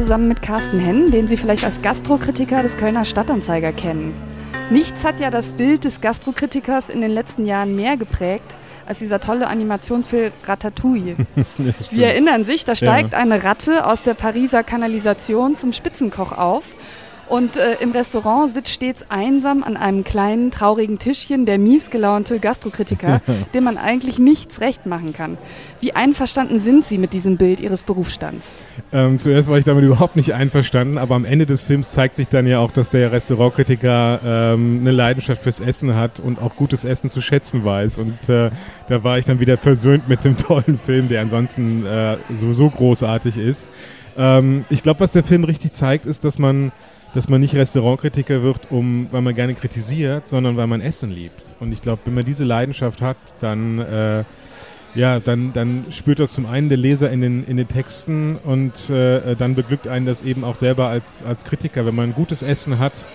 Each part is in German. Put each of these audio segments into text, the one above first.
zusammen mit Carsten Henn, den Sie vielleicht als Gastrokritiker des Kölner Stadtanzeiger kennen. Nichts hat ja das Bild des Gastrokritikers in den letzten Jahren mehr geprägt als dieser tolle Animationsfilm Ratatouille. Sie erinnern sich, da steigt ja. eine Ratte aus der Pariser Kanalisation zum Spitzenkoch auf und äh, im Restaurant sitzt stets einsam an einem kleinen, traurigen Tischchen der miesgelaunte Gastrokritiker, dem man eigentlich nichts recht machen kann. Wie einverstanden sind Sie mit diesem Bild Ihres Berufsstands? Ähm, zuerst war ich damit überhaupt nicht einverstanden, aber am Ende des Films zeigt sich dann ja auch, dass der Restaurantkritiker ähm, eine Leidenschaft fürs Essen hat und auch gutes Essen zu schätzen weiß. Und äh, da war ich dann wieder versöhnt mit dem tollen Film, der ansonsten äh, sowieso großartig ist. Ähm, ich glaube, was der Film richtig zeigt, ist, dass man dass man nicht Restaurantkritiker wird, um, weil man gerne kritisiert, sondern weil man Essen liebt. Und ich glaube, wenn man diese Leidenschaft hat, dann, äh, ja, dann, dann spürt das zum einen der Leser in den, in den Texten und äh, dann beglückt einen das eben auch selber als, als Kritiker. Wenn man gutes Essen hat,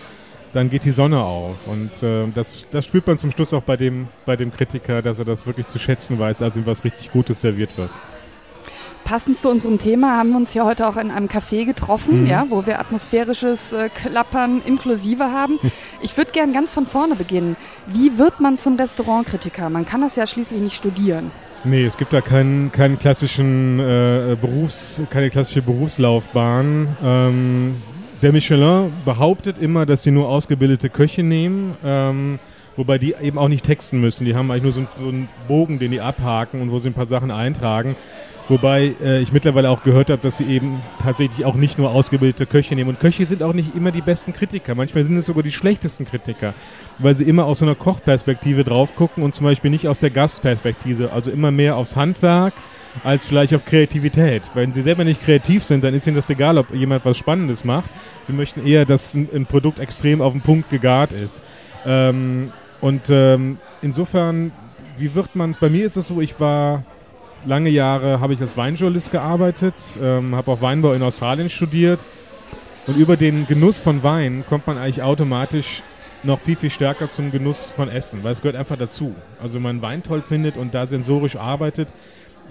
dann geht die Sonne auf. Und äh, das, das spürt man zum Schluss auch bei dem, bei dem Kritiker, dass er das wirklich zu schätzen weiß, als ihm was richtig Gutes serviert wird. Passend zu unserem Thema haben wir uns ja heute auch in einem Café getroffen, mhm. ja, wo wir atmosphärisches äh, Klappern inklusive haben. Ich würde gern ganz von vorne beginnen. Wie wird man zum Restaurantkritiker? Man kann das ja schließlich nicht studieren. Nee, es gibt da keinen, keinen klassischen äh, Berufs, keine klassische Berufslaufbahn. Ähm, der Michelin behauptet immer, dass sie nur ausgebildete Köche nehmen. Ähm, wobei die eben auch nicht texten müssen. Die haben eigentlich nur so einen, so einen Bogen, den die abhaken und wo sie ein paar Sachen eintragen. Wobei äh, ich mittlerweile auch gehört habe, dass sie eben tatsächlich auch nicht nur ausgebildete Köche nehmen. Und Köche sind auch nicht immer die besten Kritiker. Manchmal sind es sogar die schlechtesten Kritiker, weil sie immer aus so einer Kochperspektive drauf gucken und zum Beispiel nicht aus der Gastperspektive. Also immer mehr aufs Handwerk als vielleicht auf Kreativität. Wenn sie selber nicht kreativ sind, dann ist ihnen das egal, ob jemand was Spannendes macht. Sie möchten eher, dass ein, ein Produkt extrem auf den Punkt gegart ist. Ähm, und ähm, insofern, wie wird man es? Bei mir ist es so, ich war lange Jahre habe ich als Weinjournalist gearbeitet, ähm, habe auch Weinbau in Australien studiert. Und über den Genuss von Wein kommt man eigentlich automatisch noch viel, viel stärker zum Genuss von Essen, weil es gehört einfach dazu. Also wenn man Wein toll findet und da sensorisch arbeitet,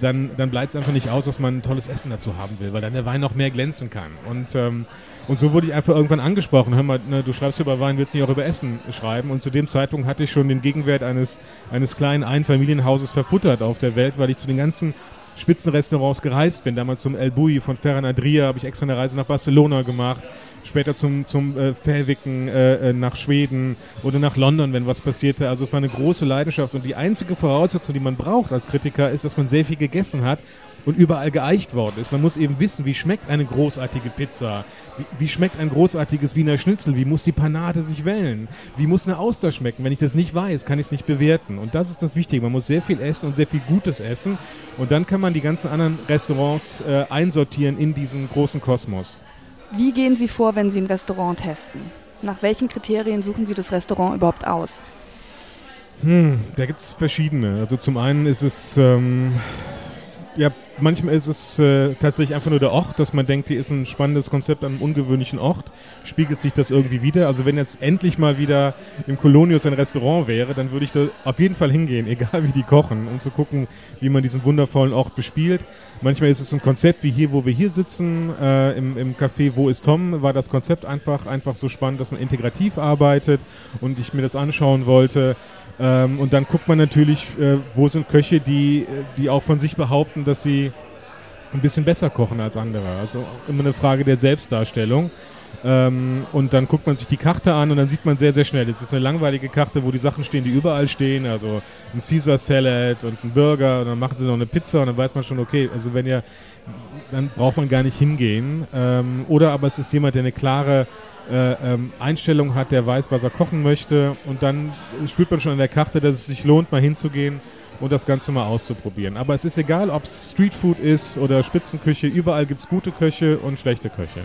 dann, dann bleibt es einfach nicht aus, dass man ein tolles Essen dazu haben will, weil dann der Wein noch mehr glänzen kann. Und, ähm, und so wurde ich einfach irgendwann angesprochen, hör mal, ne, du schreibst über Wein, willst nicht auch über Essen schreiben? Und zu dem Zeitpunkt hatte ich schon den Gegenwert eines, eines kleinen Einfamilienhauses verfuttert auf der Welt, weil ich zu den ganzen Spitzenrestaurants gereist bin. Damals zum El Bui von Ferran Adria habe ich extra eine Reise nach Barcelona gemacht später zum, zum äh, Fährwicken äh, äh, nach Schweden oder nach London, wenn was passierte. Also es war eine große Leidenschaft und die einzige Voraussetzung, die man braucht als Kritiker, ist, dass man sehr viel gegessen hat und überall geeicht worden ist. Man muss eben wissen, wie schmeckt eine großartige Pizza, wie, wie, schmeckt ein großartiges Wiener Schnitzel, wie muss die Panade sich wellen, wie muss eine Auster schmecken. Wenn ich das nicht weiß, kann ich es nicht bewerten. Und das ist das Wichtige. Man muss sehr viel essen und sehr viel Gutes essen und dann kann man die ganzen anderen Restaurants äh, einsortieren in diesen großen Kosmos. Wie gehen Sie vor, wenn Sie ein Restaurant testen? Nach welchen Kriterien suchen Sie das Restaurant überhaupt aus? Hm, da gibt es verschiedene. Also zum einen ist es ähm, ja manchmal ist es äh, tatsächlich einfach nur der Ort, dass man denkt, hier ist ein spannendes Konzept an einem ungewöhnlichen Ort. Spiegelt sich das irgendwie wieder? Also wenn jetzt endlich mal wieder im Colonius ein Restaurant wäre, dann würde ich da auf jeden Fall hingehen, egal wie die kochen, um zu gucken, wie man diesen wundervollen Ort bespielt. Manchmal ist es ein Konzept wie hier, wo wir hier sitzen, äh, im, im Café Wo ist Tom, war das Konzept einfach, einfach so spannend, dass man integrativ arbeitet und ich mir das anschauen wollte. Ähm, und dann guckt man natürlich, äh, wo sind Köche, die, die auch von sich behaupten, dass sie ein bisschen besser kochen als andere. Also immer eine Frage der Selbstdarstellung. Ähm, und dann guckt man sich die Karte an und dann sieht man sehr, sehr schnell, es ist eine langweilige Karte, wo die Sachen stehen, die überall stehen. Also ein Caesar Salad und ein Burger und dann machen sie noch eine Pizza und dann weiß man schon, okay, also wenn ihr, dann braucht man gar nicht hingehen. Ähm, oder aber es ist jemand, der eine klare äh, ähm, Einstellung hat, der weiß, was er kochen möchte und dann spürt man schon an der Karte, dass es sich lohnt, mal hinzugehen und das Ganze mal auszuprobieren. Aber es ist egal, ob es Streetfood ist oder Spitzenküche, überall gibt es gute Köche und schlechte Köche.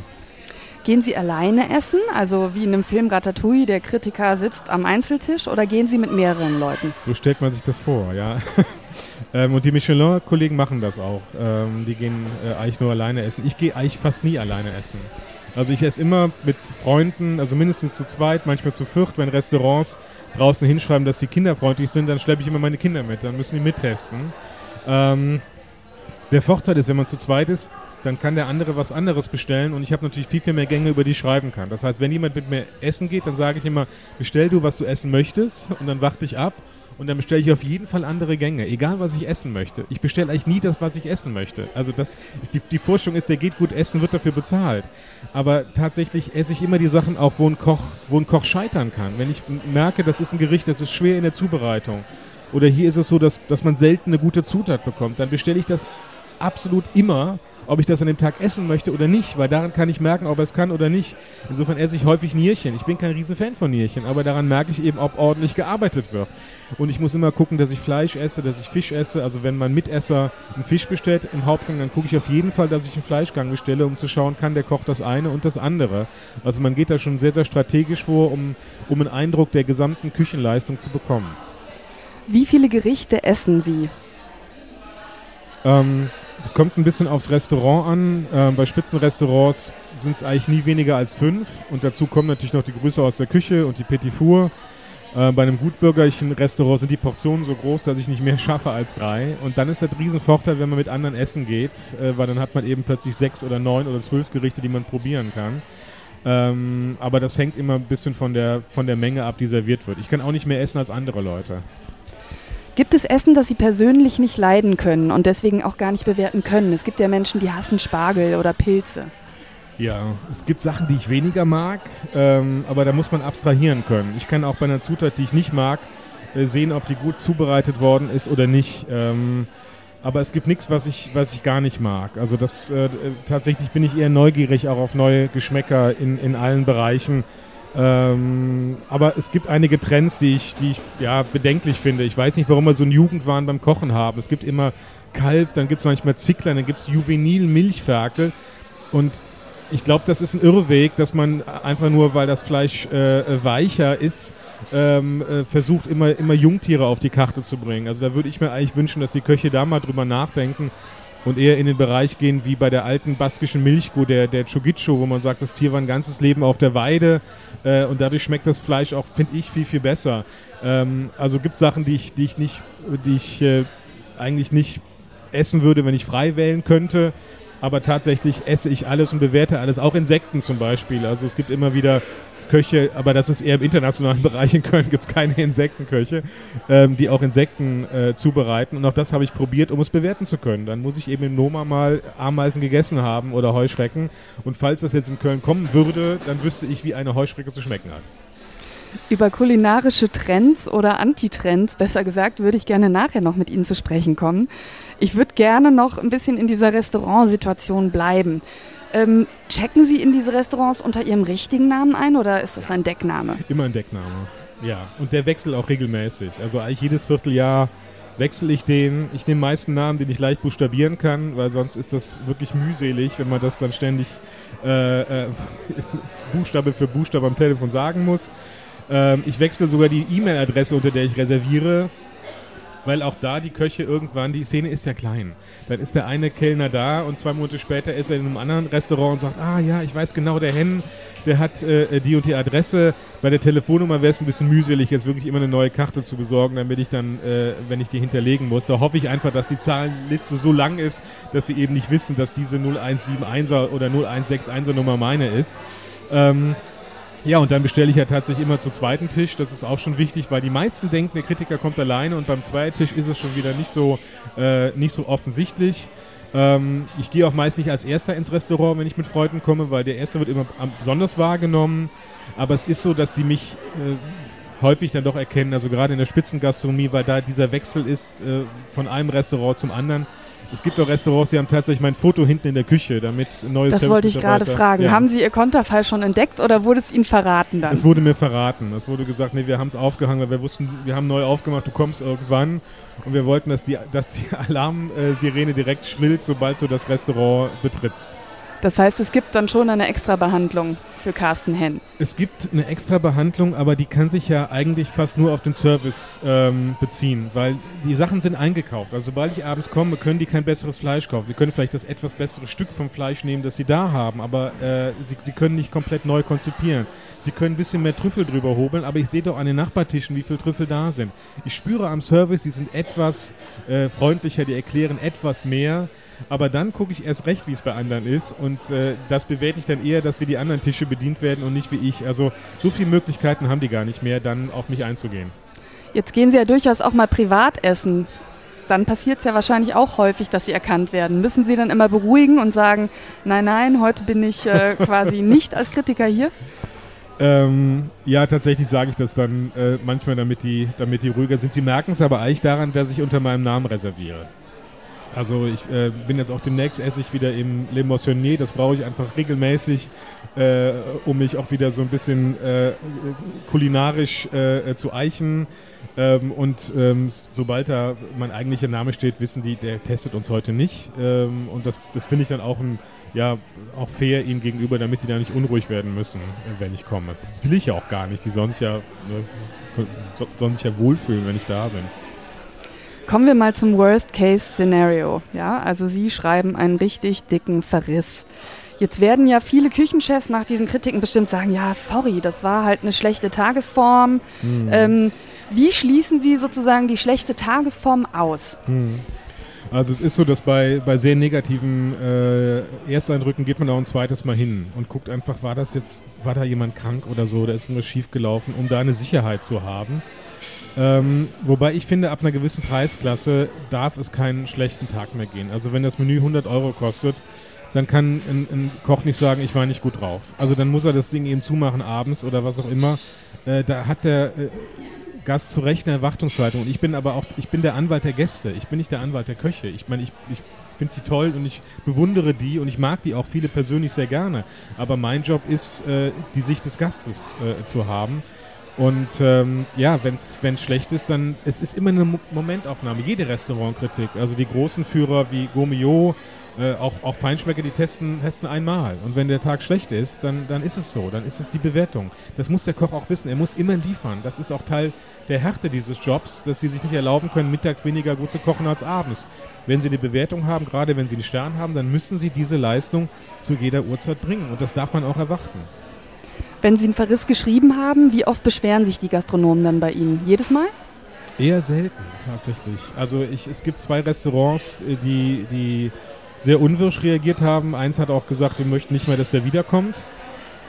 Gehen Sie alleine essen, also wie in dem Film Ratatouille, der Kritiker sitzt am Einzeltisch, oder gehen Sie mit mehreren Leuten? So stellt man sich das vor, ja. ähm, und die Michelin-Kollegen machen das auch. Ähm, die gehen äh, eigentlich nur alleine essen. Ich gehe eigentlich fast nie alleine essen. Also ich esse immer mit Freunden, also mindestens zu zweit, manchmal zu viert, wenn Restaurants draußen hinschreiben, dass sie kinderfreundlich sind, dann schleppe ich immer meine Kinder mit, dann müssen die mittesten. Ähm, der Vorteil ist, wenn man zu zweit ist, dann kann der andere was anderes bestellen und ich habe natürlich viel, viel mehr Gänge, über die ich schreiben kann. Das heißt, wenn jemand mit mir essen geht, dann sage ich immer, bestell du, was du essen möchtest und dann warte ich ab und dann bestelle ich auf jeden Fall andere Gänge, egal was ich essen möchte. Ich bestelle eigentlich nie das, was ich essen möchte. Also das, die, die Forschung ist, der geht gut essen, wird dafür bezahlt. Aber tatsächlich esse ich immer die Sachen auch, wo ein Koch, wo ein Koch scheitern kann. Wenn ich merke, das ist ein Gericht, das ist schwer in der Zubereitung. Oder hier ist es so, dass, dass man selten eine gute Zutat bekommt. Dann bestelle ich das absolut immer ob ich das an dem Tag essen möchte oder nicht, weil daran kann ich merken, ob er es kann oder nicht. Insofern esse ich häufig Nierchen. Ich bin kein Riesenfan von Nierchen, aber daran merke ich eben, ob ordentlich gearbeitet wird. Und ich muss immer gucken, dass ich Fleisch esse, dass ich Fisch esse. Also wenn mein Mitesser einen Fisch bestellt im Hauptgang, dann gucke ich auf jeden Fall, dass ich einen Fleischgang bestelle, um zu schauen, kann der Koch das eine und das andere. Also man geht da schon sehr, sehr strategisch vor, um, um einen Eindruck der gesamten Küchenleistung zu bekommen. Wie viele Gerichte essen Sie? Ähm, es kommt ein bisschen aufs Restaurant an. Ähm, bei Spitzenrestaurants sind es eigentlich nie weniger als fünf. Und dazu kommen natürlich noch die Grüße aus der Küche und die Petit Four. Äh, bei einem gutbürgerlichen Restaurant sind die Portionen so groß, dass ich nicht mehr schaffe als drei. Und dann ist der Riesenvorteil, wenn man mit anderen essen geht, äh, weil dann hat man eben plötzlich sechs oder neun oder zwölf Gerichte, die man probieren kann. Ähm, aber das hängt immer ein bisschen von der, von der Menge ab, die serviert wird. Ich kann auch nicht mehr essen als andere Leute. Gibt es Essen, das Sie persönlich nicht leiden können und deswegen auch gar nicht bewerten können? Es gibt ja Menschen, die hassen Spargel oder Pilze. Ja, es gibt Sachen, die ich weniger mag, ähm, aber da muss man abstrahieren können. Ich kann auch bei einer Zutat, die ich nicht mag, äh, sehen, ob die gut zubereitet worden ist oder nicht. Ähm, aber es gibt nichts, was ich, was ich gar nicht mag. Also das äh, tatsächlich bin ich eher neugierig auch auf neue Geschmäcker in, in allen Bereichen. Ähm, aber es gibt einige Trends, die ich, die ich ja, bedenklich finde. Ich weiß nicht, warum wir so einen Jugendwahn beim Kochen haben. Es gibt immer Kalb, dann gibt es manchmal Zickler, dann gibt es Juvenil Milchferkel. Und ich glaube, das ist ein Irrweg, dass man einfach nur, weil das Fleisch äh, weicher ist, ähm, äh, versucht, immer, immer Jungtiere auf die Karte zu bringen. Also da würde ich mir eigentlich wünschen, dass die Köche da mal drüber nachdenken und eher in den Bereich gehen wie bei der alten baskischen Milchkuh, der, der Chogicho, wo man sagt, das Tier war ein ganzes Leben auf der Weide äh, und dadurch schmeckt das Fleisch auch, finde ich, viel, viel besser. Ähm, also gibt es Sachen, die ich, die ich nicht, die ich äh, eigentlich nicht essen würde, wenn ich frei wählen könnte. Aber tatsächlich esse ich alles und bewerte alles, auch Insekten zum Beispiel. Also es gibt immer wieder Köche, aber das ist eher im internationalen Bereich. In Köln gibt es keine Insektenköche, ähm, die auch Insekten äh, zubereiten. Und auch das habe ich probiert, um es bewerten zu können. Dann muss ich eben im Noma mal Ameisen gegessen haben oder Heuschrecken. Und falls das jetzt in Köln kommen würde, dann wüsste ich, wie eine Heuschrecke zu schmecken hat. Über kulinarische Trends oder Antitrends, besser gesagt, würde ich gerne nachher noch mit Ihnen zu sprechen kommen. Ich würde gerne noch ein bisschen in dieser Restaurantsituation bleiben. Ähm, checken Sie in diese Restaurants unter Ihrem richtigen Namen ein oder ist das ein Deckname? Immer ein Deckname, ja. Und der wechselt auch regelmäßig. Also eigentlich jedes Vierteljahr wechsle ich den. Ich nehme meist einen Namen, den ich leicht buchstabieren kann, weil sonst ist das wirklich mühselig, wenn man das dann ständig äh, äh, Buchstabe für Buchstabe am Telefon sagen muss. Ähm, ich wechsle sogar die E-Mail-Adresse, unter der ich reserviere weil auch da die Köche irgendwann, die Szene ist ja klein. Dann ist der eine Kellner da und zwei Monate später ist er in einem anderen Restaurant und sagt, ah ja, ich weiß genau, der Hen, der hat äh, die und die Adresse. Bei der Telefonnummer wäre es ein bisschen mühselig, jetzt wirklich immer eine neue Karte zu besorgen, damit ich dann, äh, wenn ich die hinterlegen muss, da hoffe ich einfach, dass die Zahlenliste so lang ist, dass sie eben nicht wissen, dass diese 0171er oder 0161er Nummer meine ist. Ähm, ja, und dann bestelle ich ja tatsächlich immer zu zweiten Tisch. Das ist auch schon wichtig, weil die meisten denken, der Kritiker kommt alleine und beim zweiten Tisch ist es schon wieder nicht so, äh, nicht so offensichtlich. Ähm, ich gehe auch meist nicht als Erster ins Restaurant, wenn ich mit Freunden komme, weil der Erste wird immer besonders wahrgenommen. Aber es ist so, dass sie mich äh, häufig dann doch erkennen, also gerade in der Spitzengastronomie, weil da dieser Wechsel ist äh, von einem Restaurant zum anderen es gibt auch Restaurants, die haben tatsächlich mein Foto hinten in der Küche, damit neue Das wollte ich gerade fragen. Ja. Haben Sie Ihr Konterfei schon entdeckt oder wurde es Ihnen verraten dann? Es wurde mir verraten. Es wurde gesagt, nee, wir haben es aufgehangen, weil wir wussten, wir haben neu aufgemacht, du kommst irgendwann. Und wir wollten, dass die, dass die Alarmsirene direkt schrillt, sobald du das Restaurant betrittst. Das heißt, es gibt dann schon eine Extrabehandlung für Carsten Henn. Es gibt eine Extrabehandlung, aber die kann sich ja eigentlich fast nur auf den Service ähm, beziehen, weil die Sachen sind eingekauft. Also sobald ich abends komme, können die kein besseres Fleisch kaufen. Sie können vielleicht das etwas bessere Stück vom Fleisch nehmen, das sie da haben, aber äh, sie, sie können nicht komplett neu konzipieren. Sie können ein bisschen mehr Trüffel drüber hobeln, aber ich sehe doch an den Nachbartischen, wie viele Trüffel da sind. Ich spüre am Service, die sind etwas äh, freundlicher, die erklären etwas mehr. Aber dann gucke ich erst recht, wie es bei anderen ist. Und äh, das bewerte ich dann eher, dass wir die anderen Tische bedient werden und nicht wie ich. Also so viele Möglichkeiten haben die gar nicht mehr, dann auf mich einzugehen. Jetzt gehen Sie ja durchaus auch mal privat essen. Dann passiert es ja wahrscheinlich auch häufig, dass Sie erkannt werden. Müssen Sie dann immer beruhigen und sagen, nein, nein, heute bin ich äh, quasi nicht als Kritiker hier? Ähm, ja, tatsächlich sage ich das dann äh, manchmal, damit die, damit die ruhiger sind. Sie merken es aber eigentlich daran, dass ich unter meinem Namen reserviere. Also ich äh, bin jetzt auch demnächst esse ich wieder im Le. Das brauche ich einfach regelmäßig, äh, um mich auch wieder so ein bisschen äh, kulinarisch äh, zu eichen. Ähm, und ähm, sobald da mein eigentlicher Name steht, wissen die, der testet uns heute nicht. Ähm, und das, das finde ich dann auch, ein, ja, auch fair ihnen gegenüber, damit die da nicht unruhig werden müssen, wenn ich komme. Das will ich ja auch gar nicht. Die sollen sich ja, ne, sollen sich ja wohlfühlen, wenn ich da bin. Kommen wir mal zum Worst-Case-Szenario. Ja, also Sie schreiben einen richtig dicken Verriss. Jetzt werden ja viele Küchenchefs nach diesen Kritiken bestimmt sagen, ja, sorry, das war halt eine schlechte Tagesform. Mhm. Ähm, wie schließen Sie sozusagen die schlechte Tagesform aus? Mhm. Also es ist so, dass bei, bei sehr negativen äh, Ersteindrücken geht man auch ein zweites Mal hin und guckt einfach, war das jetzt, war da jemand krank oder so, da ist irgendwas schief gelaufen, um da eine Sicherheit zu haben. Ähm, wobei ich finde, ab einer gewissen Preisklasse darf es keinen schlechten Tag mehr gehen. Also wenn das Menü 100 Euro kostet, dann kann ein, ein, Koch nicht sagen, ich war nicht gut drauf. Also dann muss er das Ding eben zumachen abends oder was auch immer. Äh, da hat der äh, Gast zu Recht eine Erwartungshaltung. Und ich bin aber auch, ich bin der Anwalt der Gäste. Ich bin nicht der Anwalt der Köche. Ich meine, ich, ich finde die toll und ich bewundere die und ich mag die auch viele persönlich sehr gerne. Aber mein Job ist, äh, die Sicht des Gastes äh, zu haben. Und ähm, ja, wenn es schlecht ist, dann es ist immer eine Mo Momentaufnahme. Jede Restaurantkritik, also die großen Führer wie Gourmillot, äh, auch, auch Feinschmecker, die testen, testen einmal. Und wenn der Tag schlecht ist, dann, dann ist es so, dann ist es die Bewertung. Das muss der Koch auch wissen. Er muss immer liefern. Das ist auch Teil der Härte dieses Jobs, dass sie sich nicht erlauben können, mittags weniger gut zu kochen als abends. Wenn sie eine Bewertung haben, gerade wenn sie einen Stern haben, dann müssen sie diese Leistung zu jeder Uhrzeit bringen. Und das darf man auch erwarten. Wenn Sie einen Verriss geschrieben haben, wie oft beschweren sich die Gastronomen dann bei Ihnen? Jedes Mal? Eher selten, tatsächlich. Also ich, es gibt zwei Restaurants, äh, die, die sehr unwirsch reagiert haben. Eins hat auch gesagt, wir möchten nicht mehr, dass der wiederkommt.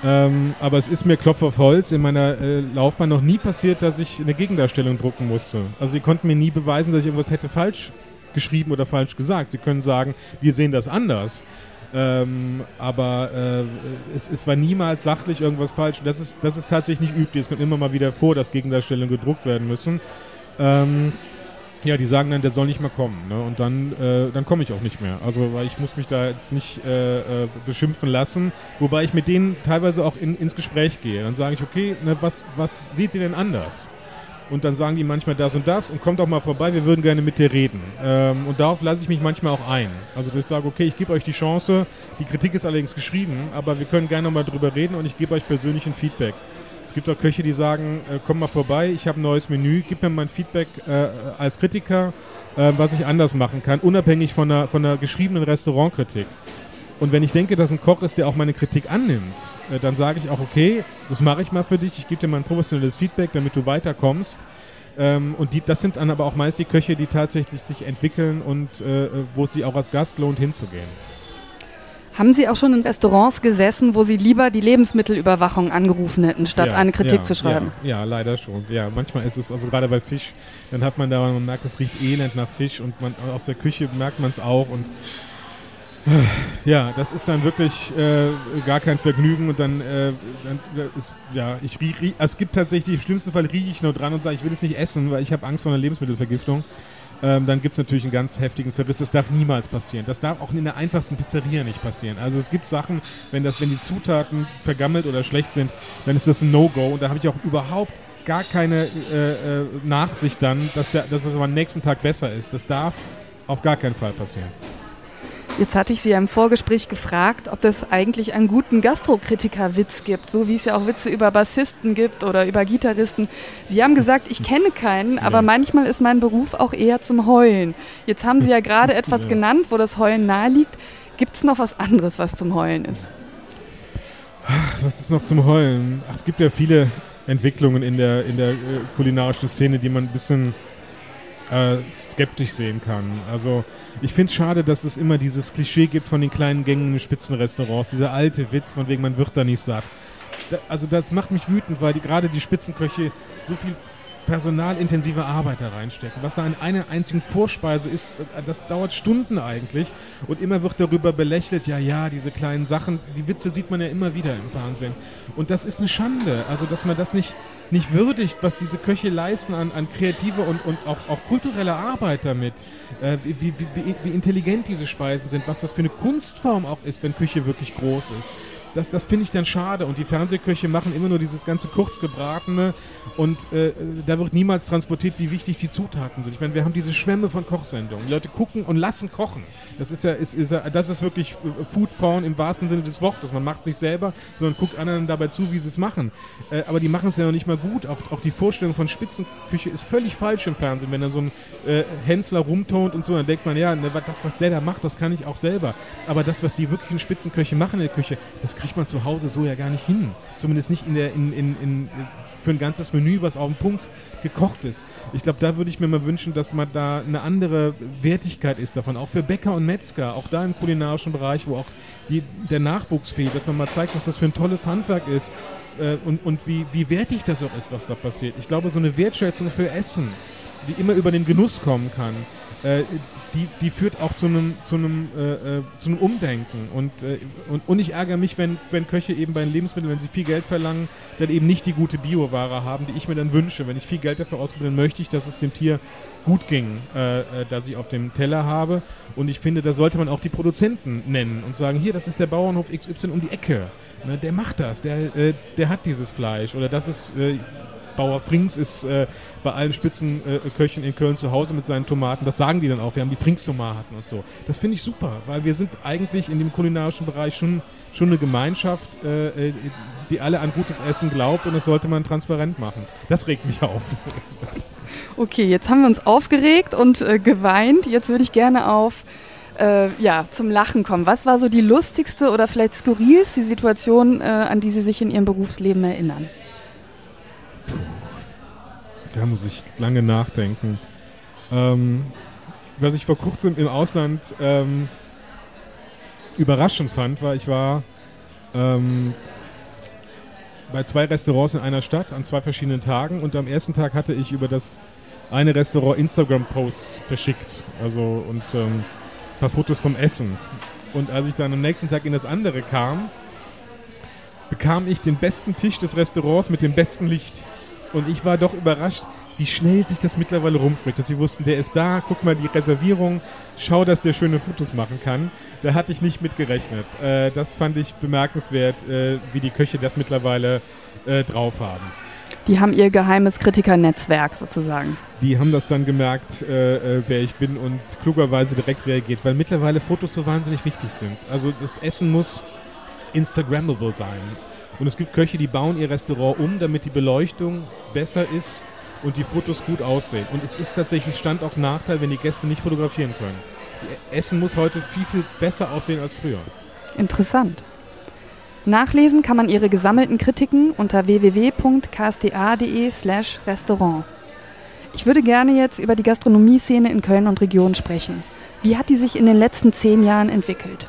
Ähm, aber es ist mir Klopf auf Holz in meiner äh, Laufbahn noch nie passiert, dass ich eine Gegendarstellung drucken musste. Also sie konnten mir nie beweisen, dass ich irgendwas hätte falsch geschrieben oder falsch gesagt. Sie können sagen, wir sehen das anders. Ähm, aber äh, es, es, war niemals sachlich irgendwas falsch. Das ist, das ist tatsächlich nicht üblich. Es kommt immer mal wieder vor, dass Gegendarstellungen gedruckt werden müssen. Ähm, ja, die sagen dann, der soll nicht mehr kommen. Ne? Und dann, äh, dann komme ich auch nicht mehr. Also, weil ich muss mich da jetzt nicht äh, äh, beschimpfen lassen. Wobei ich mit denen teilweise auch in, ins Gespräch gehe. Dann sage ich, okay, ne, was, was seht ihr denn anders? Und dann sagen die manchmal das und das und kommt doch mal vorbei, wir würden gerne mit dir reden. Ähm, und darauf lasse ich mich manchmal auch ein. Also dass ich sage, okay, ich gebe euch die Chance, die Kritik ist allerdings geschrieben, aber wir können gerne mal drüber reden und ich gebe euch persönlich ein Feedback. Es gibt auch Köche, die sagen, äh, komm mal vorbei, ich habe ein neues Menü, gib mir mein Feedback äh, als Kritiker, äh, was ich anders machen kann, unabhängig von einer, von einer geschriebenen Restaurantkritik. Und wenn ich denke, dass ein Koch ist, der auch meine Kritik annimmt, äh, dann sage ich auch, okay, das mache ich mal für dich, ich gebe dir mal ein professionelles Feedback, damit du weiterkommst. Ähm, und die, das sind dann aber auch meist die Köche, die tatsächlich sich entwickeln und äh, wo es sich auch als Gast lohnt, hinzugehen. Haben Sie auch schon in Restaurants gesessen, wo Sie lieber die Lebensmittelüberwachung angerufen hätten, statt ja, eine Kritik ja, zu schreiben? Ja, ja, leider schon. Ja, manchmal ist es, also gerade bei Fisch, dann hat man da, man merkt, es riecht elend nach Fisch und man, aus der Küche merkt man es auch und ja, das ist dann wirklich äh, gar kein Vergnügen und dann, äh, dann ist, ja, ich riech, riech, es gibt tatsächlich, im schlimmsten Fall rieche ich nur dran und sage, ich will es nicht essen, weil ich habe Angst vor einer Lebensmittelvergiftung. Ähm, dann gibt es natürlich einen ganz heftigen Verriss. Das darf niemals passieren. Das darf auch in der einfachsten Pizzeria nicht passieren. Also es gibt Sachen, wenn, das, wenn die Zutaten vergammelt oder schlecht sind, dann ist das ein No-Go. Und da habe ich auch überhaupt gar keine äh, äh, Nachsicht dann, dass, der, dass es am nächsten Tag besser ist. Das darf auf gar keinen Fall passieren. Jetzt hatte ich Sie ja im Vorgespräch gefragt, ob es eigentlich einen guten Gastrokritiker-Witz gibt, so wie es ja auch Witze über Bassisten gibt oder über Gitarristen. Sie haben gesagt, ich kenne keinen, aber manchmal ist mein Beruf auch eher zum Heulen. Jetzt haben Sie ja gerade etwas genannt, wo das Heulen naheliegt. Gibt es noch was anderes, was zum Heulen ist? Was ist noch zum Heulen? Ach, es gibt ja viele Entwicklungen in der, in der äh, kulinarischen Szene, die man ein bisschen äh, skeptisch sehen kann. Also ich finde es schade, dass es immer dieses Klischee gibt von den kleinen gängigen Spitzenrestaurants, dieser alte Witz, von wegen man wird da nicht satt. Da, also das macht mich wütend, weil die, gerade die Spitzenköche so viel personalintensive Arbeit da reinstecken. Was da an einer einzigen Vorspeise ist, das dauert Stunden eigentlich. Und immer wird darüber belächelt, ja, ja, diese kleinen Sachen, die Witze sieht man ja immer wieder im Fernsehen. Und das ist eine Schande. Also, dass man das nicht, nicht würdigt, was diese Köche leisten an, an kreative und, und auch, auch kulturelle Arbeit damit. Äh, wie, wie, wie, wie intelligent diese Speisen sind, was das für eine Kunstform auch ist, wenn Küche wirklich groß ist das, das finde ich dann schade. Und die Fernsehköche machen immer nur dieses ganze Kurzgebratene und äh, da wird niemals transportiert, wie wichtig die Zutaten sind. Ich meine, wir haben diese Schwämme von Kochsendungen. Die Leute gucken und lassen kochen. Das ist ja, ist, ist ja, das ist wirklich Food Porn im wahrsten Sinne des Wortes. Man macht sich selber, sondern guckt anderen dabei zu, wie sie es machen. Äh, aber die machen es ja noch nicht mal gut. Auch, auch die Vorstellung von Spitzenküche ist völlig falsch im Fernsehen. Wenn da so ein äh, Hensler rumtont und so, dann denkt man, ja, ne, das, was der da macht, das kann ich auch selber. Aber das, was die wirklichen Spitzenköche machen in der Küche, das kriegt man zu Hause so ja gar nicht hin. Zumindest nicht in der, in, in, in, für ein ganzes Menü, was auf den Punkt gekocht ist. Ich glaube, da würde ich mir mal wünschen, dass man da eine andere Wertigkeit ist davon. Auch für Bäcker und Metzger, auch da im kulinarischen Bereich, wo auch die, der Nachwuchs fehlt, dass man mal zeigt, was das für ein tolles Handwerk ist äh, und, und wie, wie wertig das auch ist, was da passiert. Ich glaube, so eine Wertschätzung für Essen, die immer über den Genuss kommen kann, äh, die, die führt auch zu einem, zu einem, äh, äh, zu einem Umdenken. Und, äh, und, und ich ärgere mich, wenn, wenn Köche eben bei den Lebensmitteln, wenn sie viel Geld verlangen, dann eben nicht die gute Bioware haben, die ich mir dann wünsche. Wenn ich viel Geld dafür ausgebe, dann möchte ich, dass es dem Tier gut ging, äh, äh, dass ich auf dem Teller habe. Und ich finde, da sollte man auch die Produzenten nennen und sagen, hier, das ist der Bauernhof XY um die Ecke. Ne, der macht das, der, äh, der hat dieses Fleisch. Oder das ist Bauer Frings ist äh, bei allen Spitzenköchen äh, in Köln zu Hause mit seinen Tomaten. Das sagen die dann auch. Wir haben die Frings-Tomaten und so. Das finde ich super, weil wir sind eigentlich in dem kulinarischen Bereich schon, schon eine Gemeinschaft, äh, äh die alle an gutes Essen glaubt und das sollte man transparent machen. Das regt mich auf. Okay, jetzt haben wir uns aufgeregt und äh, geweint. Jetzt würde ich gerne auf äh, ja, zum Lachen kommen. Was war so die lustigste oder vielleicht skurrilste Situation, an die Sie sich in Ihrem Berufsleben erinnern? Da muss ich lange nachdenken. Ähm, was ich vor kurzem im Ausland ähm, überraschend fand, war, ich war ähm, bei zwei Restaurants in einer Stadt an zwei verschiedenen Tagen und am ersten Tag hatte ich über das eine Restaurant Instagram-Posts verschickt. Also und ähm, ein paar Fotos vom Essen. Und als ich dann am nächsten Tag in das andere kam, bekam ich den besten Tisch des Restaurants mit dem besten Licht. Und ich war doch überrascht, wie schnell sich das mittlerweile rumspricht, dass sie wussten, der ist da, guck mal die Reservierung, schau, dass der schöne Fotos machen kann. Da hatte ich nicht mitgerechnet. Äh, das fand ich bemerkenswert, äh, wie die Köche das mittlerweile äh, drauf haben. Die haben ihr geheimes Kritikernetzwerk sozusagen. Die haben das dann gemerkt, äh, äh, wer ich bin und klugerweise direkt reagiert, weil mittlerweile Fotos so wahnsinnig wichtig sind. Also das Essen muss Instagrammable sein. Und es gibt Köche, die bauen ihr Restaurant um, damit die Beleuchtung besser ist und die Fotos gut aussehen. Und es ist tatsächlich ein Standort-Nachteil, wenn die Gäste nicht fotografieren können. Essen muss heute viel, viel besser aussehen als früher. Interessant. Nachlesen kann man ihre gesammelten Kritiken unter www.ksda.de/slash Restaurant. Ich würde gerne jetzt über die Gastronomie-Szene in Köln und Region sprechen. Wie hat die sich in den letzten zehn Jahren entwickelt?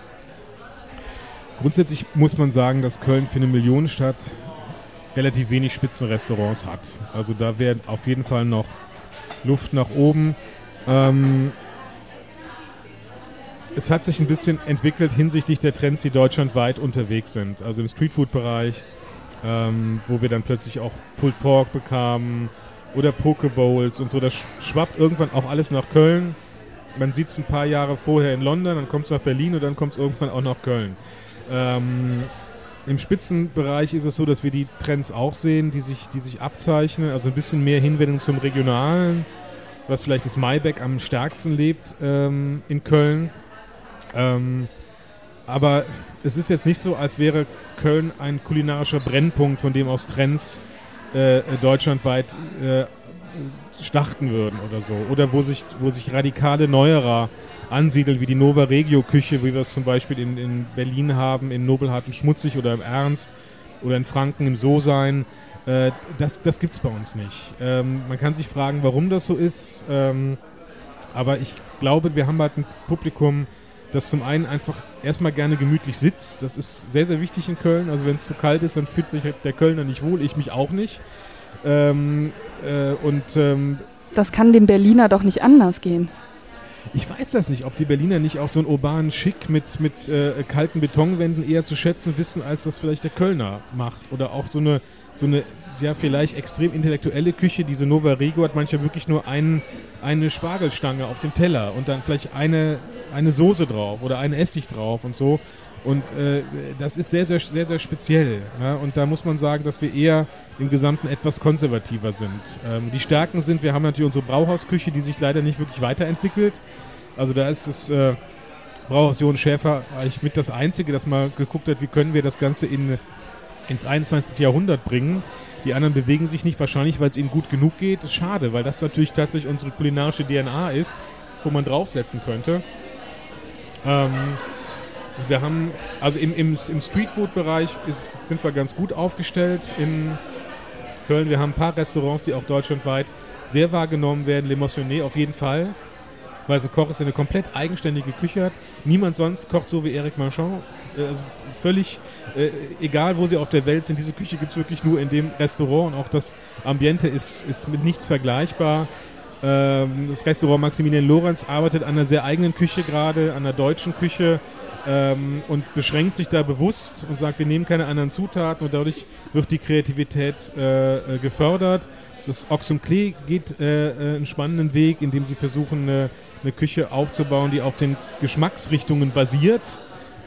Grundsätzlich muss man sagen, dass Köln für eine Millionenstadt relativ wenig Spitzenrestaurants hat. Also da wäre auf jeden Fall noch Luft nach oben. Ähm, es hat sich ein bisschen entwickelt hinsichtlich der Trends, die deutschlandweit unterwegs sind. Also im Streetfood-Bereich, ähm, wo wir dann plötzlich auch Pulled Pork bekamen oder Pokebowls und so. Das schwappt irgendwann auch alles nach Köln. Man sieht es ein paar Jahre vorher in London, dann kommt es nach Berlin und dann kommt es irgendwann auch nach Köln. Ähm, Im Spitzenbereich ist es so, dass wir die Trends auch sehen, die sich, die sich abzeichnen. Also ein bisschen mehr Hinwendung zum Regionalen, was vielleicht das Maibeck am stärksten lebt ähm, in Köln. Ähm, aber es ist jetzt nicht so, als wäre Köln ein kulinarischer Brennpunkt, von dem aus Trends äh, deutschlandweit äh, schlachten würden oder so. Oder wo sich, wo sich radikale Neuerer ansiedeln, wie die Nova Regio Küche, wie wir es zum Beispiel in, in Berlin haben, in Nobelhart und Schmutzig oder im Ernst oder in Franken im So-Sein. Äh, das das gibt es bei uns nicht. Ähm, man kann sich fragen, warum das so ist. Ähm, aber ich glaube, wir haben halt ein Publikum, das zum einen einfach erstmal gerne gemütlich sitzt. Das ist sehr, sehr wichtig in Köln. Also wenn es zu kalt ist, dann fühlt sich der Kölner nicht wohl, ich mich auch nicht. Ähm, äh, und ähm, das kann dem Berliner doch nicht anders gehen. Ich weiß das nicht, ob die Berliner nicht auch so einen urbanen Schick mit, mit äh, kalten Betonwänden eher zu schätzen wissen, als das vielleicht der Kölner macht. Oder auch so eine, so eine ja, vielleicht extrem intellektuelle Küche. Diese Nova Rego hat manchmal wirklich nur ein, eine Spargelstange auf dem Teller und dann vielleicht eine, eine Soße drauf oder ein Essig drauf und so. Und äh, das ist sehr, sehr, sehr, sehr speziell. Ne? Und da muss man sagen, dass wir eher im Gesamten etwas konservativer sind. Ähm, die Stärken sind, wir haben natürlich unsere Brauhausküche, die sich leider nicht wirklich weiterentwickelt. Also da ist das äh, Brauhaus Johann Schäfer eigentlich mit das Einzige, das mal geguckt hat, wie können wir das Ganze in, ins 21. Jahrhundert bringen. Die anderen bewegen sich nicht, wahrscheinlich, weil es ihnen gut genug geht. Ist schade, weil das natürlich tatsächlich unsere kulinarische DNA ist, wo man draufsetzen könnte. Ähm, wir haben, also im, im, im Streetfood-Bereich sind wir ganz gut aufgestellt in Köln. Wir haben ein paar Restaurants, die auch deutschlandweit sehr wahrgenommen werden. Le Motionnet auf jeden Fall, weil so Koch ist eine komplett eigenständige Küche hat. Niemand sonst kocht so wie Eric Marchand. Äh, also völlig äh, egal, wo sie auf der Welt sind. Diese Küche gibt es wirklich nur in dem Restaurant und auch das Ambiente ist, ist mit nichts vergleichbar. Ähm, das Restaurant Maximilian Lorenz arbeitet an einer sehr eigenen Küche gerade, an einer deutschen Küche ähm, und beschränkt sich da bewusst und sagt, wir nehmen keine anderen Zutaten und dadurch wird die Kreativität äh, äh gefördert. Das Oxum-Klee geht äh, äh, einen spannenden Weg, indem sie versuchen, eine, eine, Küche aufzubauen, die auf den Geschmacksrichtungen basiert.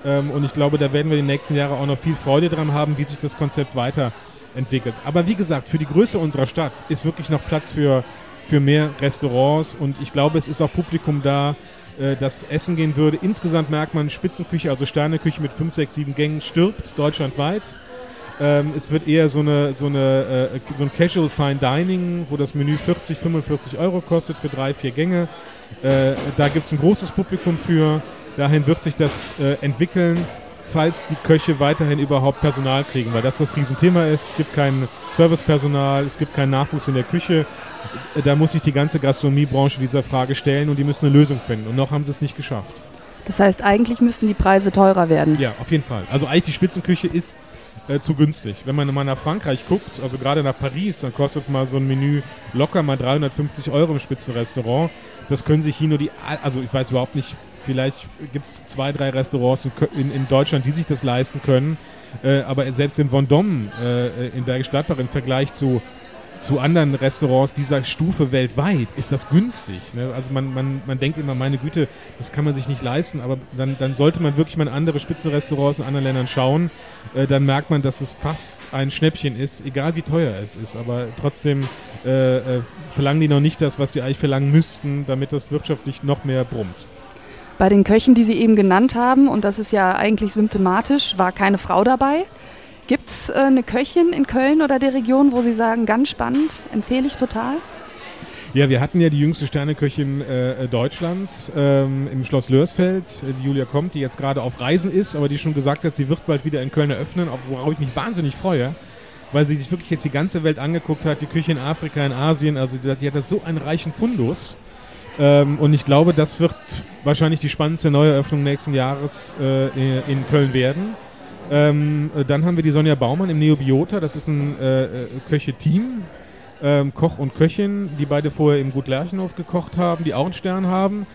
Ähm, und ich glaube, da werden wir die nächsten Jahre auch noch viel Freude dran haben, wie sich das Konzept weiterentwickelt. Aber wie gesagt, für die Größe unserer Stadt ist wirklich noch Platz für, für mehr Restaurants und ich glaube, es ist auch Publikum da, äh, das Essen gehen würde. Insgesamt merkt man, Spitzenküche, also Sterneküche mit 5, 6, 7 Gängen stirbt deutschlandweit. Ähm, es wird eher so, eine, so, eine, äh, so ein Casual Fine Dining, wo das Menü 40, 45 Euro kostet für drei, vier Gänge. Äh, da gibt es ein großes Publikum für. Dahin wird sich das äh, entwickeln, falls die Köche weiterhin überhaupt Personal kriegen, weil das das Riesenthema ist. Es gibt kein Servicepersonal, es gibt keinen Nachwuchs in der Küche da muss sich die ganze Gastronomiebranche dieser Frage stellen und die müssen eine Lösung finden. Und noch haben sie es nicht geschafft. Das heißt, eigentlich müssten die Preise teurer werden. Ja, auf jeden Fall. Also eigentlich die Spitzenküche ist äh, zu günstig. Wenn man mal nach Frankreich guckt, also gerade nach Paris, dann kostet mal so ein Menü locker mal 350 Euro im Spitzenrestaurant. Das können sich hier nur die, also ich weiß überhaupt nicht, vielleicht gibt es zwei, drei Restaurants in, in, Deutschland, die sich das leisten können. Äh, aber selbst in Vendôme, äh, in Bergisch Gladbach, im Vergleich zu zu anderen Restaurants dieser Stufe weltweit ist das günstig. Ne? Also man, man, man denkt immer, meine Güte, das kann man sich nicht leisten, aber dann, dann sollte man wirklich mal in andere Spitzenrestaurants in anderen Ländern schauen. Äh, dann merkt man, dass es fast ein Schnäppchen ist, egal wie teuer es ist. Aber trotzdem äh, äh, verlangen die noch nicht das, was sie eigentlich verlangen müssten, damit das wirtschaftlich noch mehr brummt. Bei den Köchen, die Sie eben genannt haben, und das ist ja eigentlich symptomatisch, war keine Frau dabei. Gibt es äh, eine Köchin in Köln oder der Region, wo Sie sagen, ganz spannend, empfehle ich total? Ja, wir hatten ja die jüngste Sterneköchin äh, Deutschlands ähm, im Schloss Lörsfeld, äh, die Julia kommt, die jetzt gerade auf Reisen ist, aber die schon gesagt hat, sie wird bald wieder in Köln eröffnen, worauf ich mich wahnsinnig freue, weil sie sich wirklich jetzt die ganze Welt angeguckt hat, die Küche in Afrika, in Asien, also die, die hat da so einen reichen Fundus. Ähm, und ich glaube, das wird wahrscheinlich die spannendste Neueröffnung nächsten Jahres äh, in Köln werden. Ähm, dann haben wir die Sonja Baumann im Neobiota, das ist ein äh, äh, Köche-Team, ähm, Koch und Köchin, die beide vorher im Gut Lerchenhof gekocht haben, die auch einen Stern haben.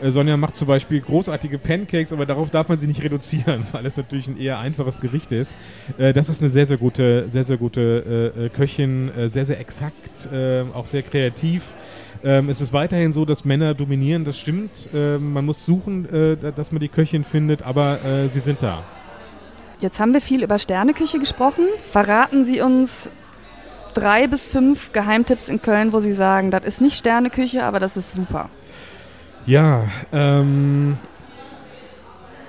Äh, Sonja macht zum Beispiel großartige Pancakes, aber darauf darf man sie nicht reduzieren, weil es natürlich ein eher einfaches Gericht ist. Äh, das ist eine sehr, sehr gute, sehr, sehr gute äh, äh Köchin, sehr, sehr exakt, auch sehr kreativ. Ähm, es ist weiterhin so, dass Männer dominieren, das stimmt. Ähm, man muss suchen, dass man die Köchin findet, aber sie sind da. Jetzt haben wir viel über Sterneküche gesprochen. Verraten Sie uns drei bis fünf Geheimtipps in Köln, wo Sie sagen, das ist nicht Sterneküche, aber das ist super. Ja, ähm,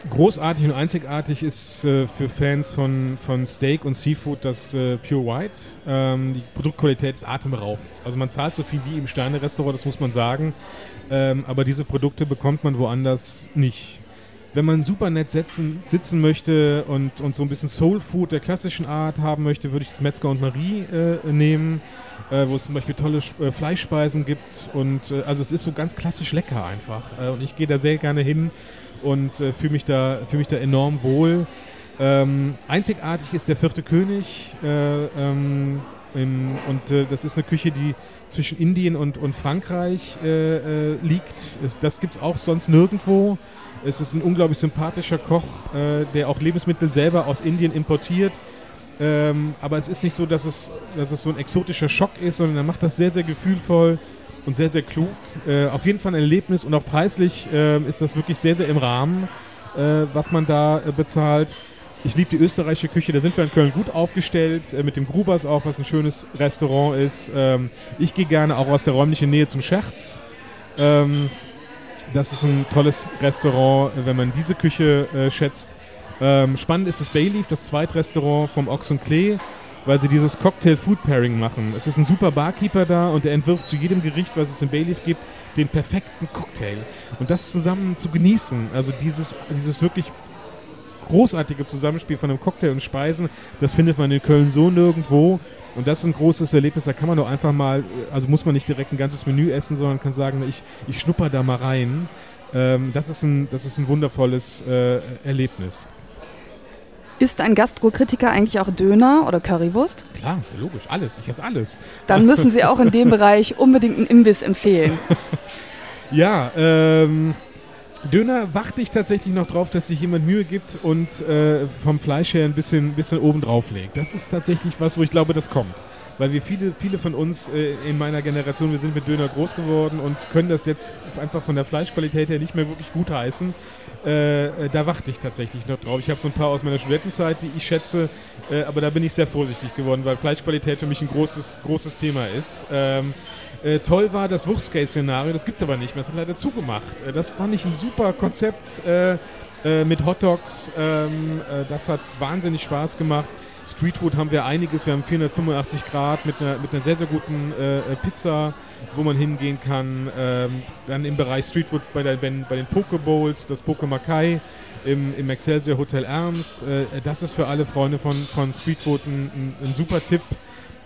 großartig und einzigartig ist äh, für Fans von, von Steak und Seafood das äh, Pure White. Ähm, die Produktqualität ist atemberaubend. Also man zahlt so viel wie im Sterne-Restaurant, das muss man sagen. Ähm, aber diese Produkte bekommt man woanders nicht. Wenn man super nett sitzen, sitzen möchte und, und so ein bisschen Soul Food der klassischen Art haben möchte, würde ich das Metzger und Marie äh, nehmen, äh, wo es zum Beispiel tolle äh, Fleischspeisen gibt. Und äh, also es ist so ganz klassisch lecker einfach. Äh, und ich gehe da sehr gerne hin und äh, fühle mich, da, fühl mich da enorm wohl. Ähm, einzigartig ist der vierte König. Ähm, im, und das ist eine Küche, die zwischen Indien und, und Frankreich liegt. Es, das gibt es auch sonst nirgendwo. Es ist ein unglaublich sympathischer Koch, äh, der auch Lebensmittel selber aus Indien importiert. Ähm, aber es ist nicht so, dass es, dass es so ein exotischer Schock ist, sondern er macht das sehr, sehr gefühlvoll und sehr, sehr klug. Äh, auf jeden Fall ein Erlebnis und auch preislich äh, ist das wirklich sehr, sehr im Rahmen, äh, was man da äh, bezahlt. Ich liebe die österreichische Küche, da sind wir in Köln gut aufgestellt, äh, mit dem Grubers auch, was ein schönes Restaurant ist. Ähm, ich gehe gerne auch aus der räumlichen Nähe zum Scherz. Ähm, das ist ein tolles Restaurant, wenn man diese Küche äh, schätzt. Ähm, spannend ist das Bayleaf, das Zweitrestaurant vom Ochs und Klee, weil sie dieses Cocktail-Food-Pairing machen. Es ist ein super Barkeeper da und der entwirft zu jedem Gericht, was es im Bayleaf gibt, den perfekten Cocktail. Und das zusammen zu genießen, also dieses, dieses wirklich großartige Zusammenspiel von einem Cocktail und Speisen, das findet man in Köln so nirgendwo. Und das ist ein großes Erlebnis, da kann man doch einfach mal, also muss man nicht direkt ein ganzes Menü essen, sondern kann sagen, ich, ich schnupper da mal rein. Ähm, das, ist ein, das ist ein wundervolles äh, Erlebnis. Ist ein Gastrokritiker eigentlich auch Döner oder Currywurst? Klar, logisch, alles. Ich esse alles. Dann müssen Sie auch in dem Bereich unbedingt einen Imbiss empfehlen. ja, ähm, Döner warte ich tatsächlich noch drauf, dass sich jemand Mühe gibt und äh, vom Fleisch her ein bisschen, bisschen oben drauf legt. Das ist tatsächlich was, wo ich glaube, das kommt. Weil wir viele, viele von uns äh, in meiner Generation, wir sind mit Döner groß geworden und können das jetzt einfach von der Fleischqualität her nicht mehr wirklich gut heißen. Äh, äh da warte ich tatsächlich noch drauf. Ich habe so ein paar aus meiner Studentenzeit, die ich schätze, äh, aber da bin ich sehr vorsichtig geworden, weil Fleischqualität für mich ein großes, großes Thema ist. Ähm, äh, toll war das Wurstcase-Szenario, das gibt es aber nicht mehr, das hat leider zugemacht. Äh, das fand ich ein super Konzept äh, äh mit Hotdogs, ähm, äh, das hat wahnsinnig Spaß gemacht. Streetfood haben wir einiges, wir haben 485 Grad mit einer, mit einer sehr, sehr guten Pizza, wo man hingehen kann. Ähm, dann im Bereich Streetfood bei, der, bei den Pokebowls, das Pokemakai im, im Excelsior Hotel Ernst. das ist für alle Freunde von, von Streetfood ein, ein, ein super Tipp.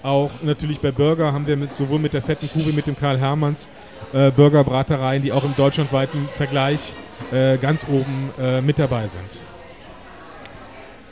Auch natürlich bei Burger haben wir mit, sowohl mit der fetten Kuh wie mit dem Karl Hermanns äh, Burgerbratereien, die auch im deutschlandweiten Vergleich äh, ganz oben äh, mit dabei sind.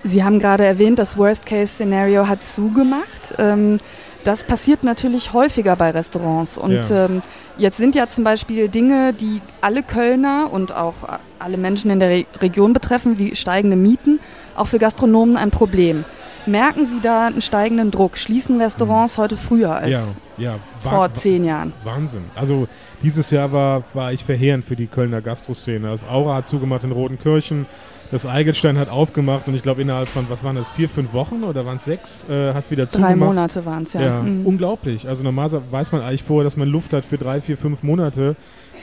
Sie haben gerade erwähnt, das Worst-Case-Szenario hat zugemacht. Ähm, das passiert natürlich häufiger bei Restaurants. Und ja. ähm, jetzt sind ja zum Beispiel Dinge, die alle Kölner und auch alle Menschen in der Re Region betreffen, wie steigende Mieten, auch für Gastronomen ein Problem. Merken Sie da einen steigenden Druck? Schließen Restaurants mhm. heute früher als ja, ja. vor zehn Jahren? Wahnsinn. Also dieses Jahr war, war ich verheerend für die Kölner Gastroszene. Das Aura hat zugemacht in Rodenkirchen. Das Eigelstein hat aufgemacht und ich glaube innerhalb von, was waren das, vier, fünf Wochen oder waren es sechs, äh, hat es wieder zugemacht. Drei Monate waren es, ja. ja mhm. Unglaublich. Also normalerweise weiß man eigentlich vorher, dass man Luft hat für drei, vier, fünf Monate.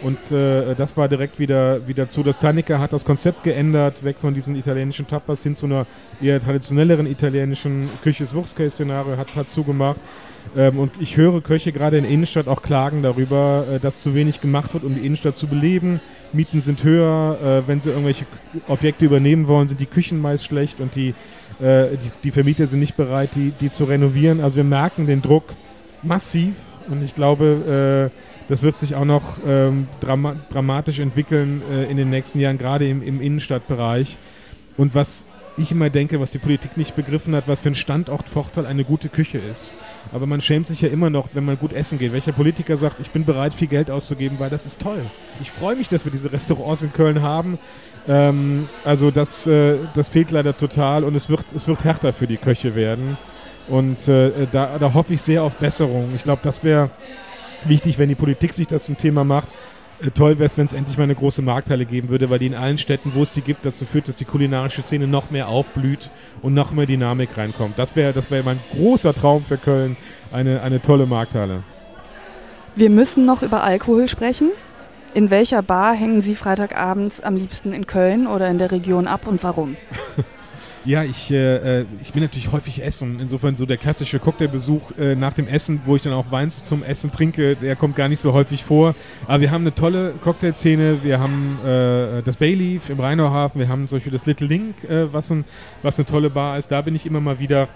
Und äh, das war direkt wieder, wieder zu. Das Tannica hat das Konzept geändert, weg von diesen italienischen Tapas hin zu einer eher traditionelleren italienischen Küche. Wurstcase-Szenario hat, hat zugemacht. Ähm, und ich höre Köche gerade in der Innenstadt auch klagen darüber, äh, dass zu wenig gemacht wird, um die Innenstadt zu beleben. Mieten sind höher. Äh, wenn sie irgendwelche Objekte übernehmen wollen, sind die Küchen meist schlecht und die, äh, die, die Vermieter sind nicht bereit, die, die zu renovieren. Also wir merken den Druck massiv und ich glaube, äh, das wird sich auch noch ähm, drama dramatisch entwickeln äh, in den nächsten Jahren, gerade im, im Innenstadtbereich. Und was ich immer denke, was die Politik nicht begriffen hat, was für ein Standortvorteil eine gute Küche ist. Aber man schämt sich ja immer noch, wenn man gut essen geht. Welcher Politiker sagt, ich bin bereit, viel Geld auszugeben, weil das ist toll. Ich freue mich, dass wir diese Restaurants in Köln haben. Ähm, also das, äh, das fehlt leider total und es wird, es wird härter für die Köche werden. Und äh, da, da hoffe ich sehr auf Besserung. Ich glaube, das wäre wichtig, wenn die Politik sich das zum Thema macht. Äh, toll wäre es, wenn es endlich mal eine große Markthalle geben würde, weil die in allen Städten, wo es sie gibt, dazu führt, dass die kulinarische Szene noch mehr aufblüht und noch mehr Dynamik reinkommt. Das wäre das wär mein großer Traum für Köln, eine, eine tolle Markthalle. Wir müssen noch über Alkohol sprechen. In welcher Bar hängen Sie Freitagabends am liebsten in Köln oder in der Region ab und warum? Ja, ich, äh, äh, ich bin natürlich häufig essen. Insofern so der klassische Cocktailbesuch äh, nach dem Essen, wo ich dann auch Wein zum Essen trinke, der kommt gar nicht so häufig vor. Aber wir haben eine tolle Cocktailszene. Wir haben äh, das Bayleaf im Rheinauhafen. Wir haben zum Beispiel das Little Link, äh, was, ein, was eine tolle Bar ist. Da bin ich immer mal wieder.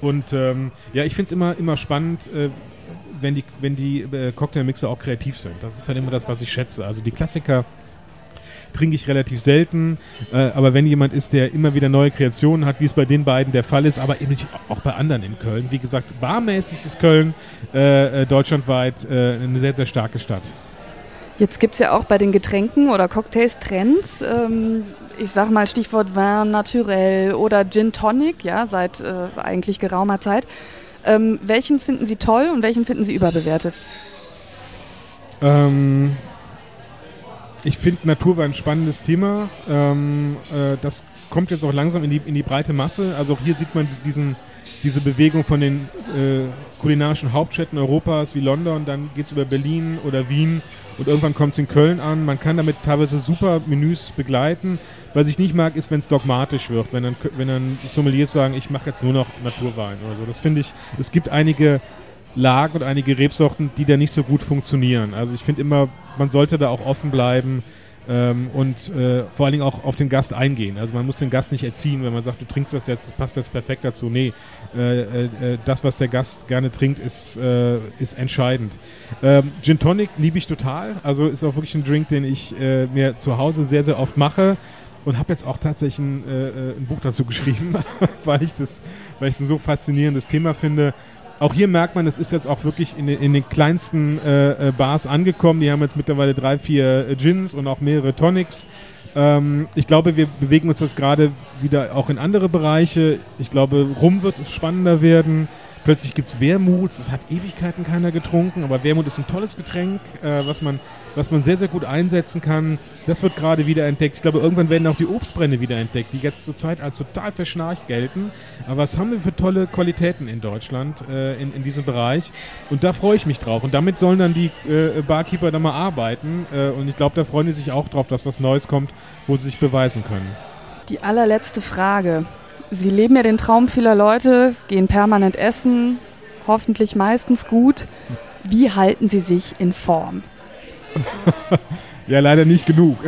Und ähm, ja, ich finde es immer, immer spannend, äh, wenn die, wenn die Cocktailmixer auch kreativ sind. Das ist halt immer das, was ich schätze. Also die Klassiker trinke ich relativ selten. Äh, aber wenn jemand ist, der immer wieder neue Kreationen hat, wie es bei den beiden der Fall ist, aber eben auch bei anderen in Köln. Wie gesagt, barmäßig ist Köln äh, äh deutschlandweit äh, eine sehr, sehr starke Stadt. Jetzt gibt es ja auch bei den Getränken oder Cocktails Trends. Ähm, ich sag mal Stichwort Vin Naturel oder Gin Tonic, ja, seit äh, eigentlich geraumer Zeit. Ähm, welchen finden Sie toll und welchen finden Sie überbewertet? Ähm, ich finde Natur war ein spannendes Thema. Ähm, äh, das kommt jetzt auch langsam in die, in die breite Masse. Also auch hier sieht man diesen, diese Bewegung von den äh, kulinarischen Hauptstädten Europas wie London, dann geht es über Berlin oder Wien und irgendwann kommt es in Köln an. Man kann damit teilweise super Menüs begleiten. Was ich nicht mag, ist, wenn es dogmatisch wird, wenn dann, wenn dann Sommeliers sagen, ich mache jetzt nur noch Naturwein oder so. Das finde ich, es gibt einige Lagen und einige Rebsorten, die da nicht so gut funktionieren. Also ich finde immer, man sollte da auch offen bleiben ähm, und äh, vor allen Dingen auch auf den Gast eingehen. Also man muss den Gast nicht erziehen, wenn man sagt, du trinkst das jetzt, das passt jetzt perfekt dazu. Nee, äh, äh, äh das, was der Gast gerne trinkt, ist, äh, ist entscheidend. Ähm, Gin Tonic liebe ich total. Also ist auch wirklich ein Drink, den ich äh, mir zu Hause sehr, sehr oft mache und habe jetzt auch tatsächlich ein, ein Buch dazu geschrieben, weil ich das, weil ich ein so faszinierendes Thema finde auch hier merkt man, es ist jetzt auch wirklich in, in den kleinsten äh, äh, Bars angekommen. Die haben jetzt mittlerweile drei, vier äh, Gins und auch mehrere Tonics. Ähm, ich glaube, wir bewegen uns jetzt gerade wieder auch in andere Bereiche. Ich glaube, Rum wird es spannender werden. Plötzlich gibt es Wermut, das hat Ewigkeiten keiner getrunken, aber Wermut ist ein tolles Getränk, äh, was, man, was man sehr, sehr gut einsetzen kann. Das wird gerade wieder entdeckt. Ich glaube, irgendwann werden auch die Obstbrände wieder entdeckt, die jetzt zurzeit als total verschnarcht gelten. Aber was haben wir für tolle Qualitäten in Deutschland äh, in, in diesem Bereich? Und da freue ich mich drauf. Und damit sollen dann die äh, Barkeeper dann mal arbeiten. Äh, und ich glaube, da freuen die sich auch drauf, dass was Neues kommt, wo sie sich beweisen können. Die allerletzte Frage. Sie leben ja den Traum vieler Leute, gehen permanent essen, hoffentlich meistens gut. Wie halten Sie sich in Form? ja, leider nicht genug.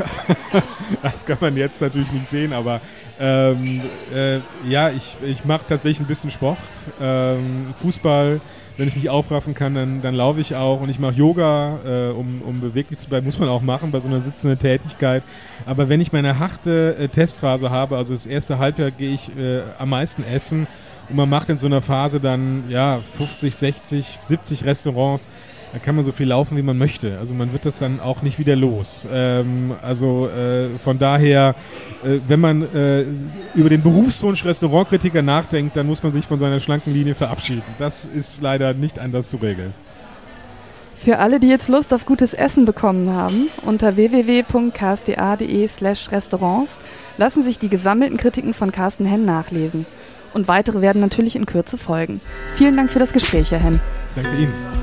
das kann man jetzt natürlich nicht sehen, aber ähm, äh, ja, ich, ich mache tatsächlich ein bisschen Sport. Ähm, Fußball, wenn ich mich aufraffen kann, dann, dann laufe ich auch und ich mache Yoga, äh, um, um beweglich zu bleiben. Muss man auch machen bei so einer sitzenden Tätigkeit. Aber wenn ich meine harte äh, Testphase habe, also das erste Halbjahr gehe ich äh, am meisten essen und man macht in so einer Phase dann ja 50, 60, 70 Restaurants da kann man so viel laufen, wie man möchte. Also man wird das dann auch nicht wieder los. Ähm, also äh, von daher, äh, wenn man äh, über den Berufswunsch Restaurantkritiker nachdenkt, dann muss man sich von seiner schlanken Linie verabschieden. Das ist leider nicht anders zu regeln. Für alle, die jetzt Lust auf gutes Essen bekommen haben, unter www.ksda.de slash Restaurants lassen sich die gesammelten Kritiken von Carsten Henn nachlesen. Und weitere werden natürlich in Kürze folgen. Vielen Dank für das Gespräch, Herr Henn. Danke Ihnen.